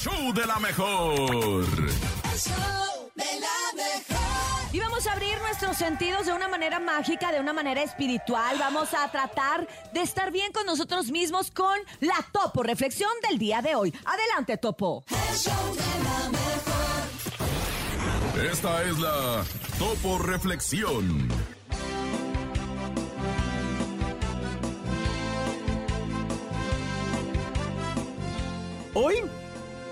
show de la mejor. El show de la mejor. Y vamos a abrir nuestros sentidos de una manera mágica, de una manera espiritual. Vamos a tratar de estar bien con nosotros mismos con la Topo Reflexión del día de hoy. Adelante, Topo. El show de la mejor. Esta es la Topo Reflexión. Hoy,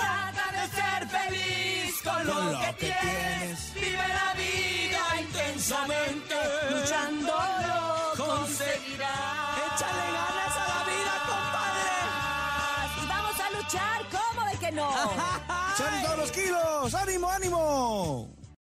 Trata de ser feliz con lo, Con lo que, que tienes. Vive la vida intensamente. Luchando lo conseguirás. Échale ganas a la vida, compadre. Y vamos a luchar, ¿cómo de que no? ¡Son todos los kilos! ¡Ánimo, ánimo!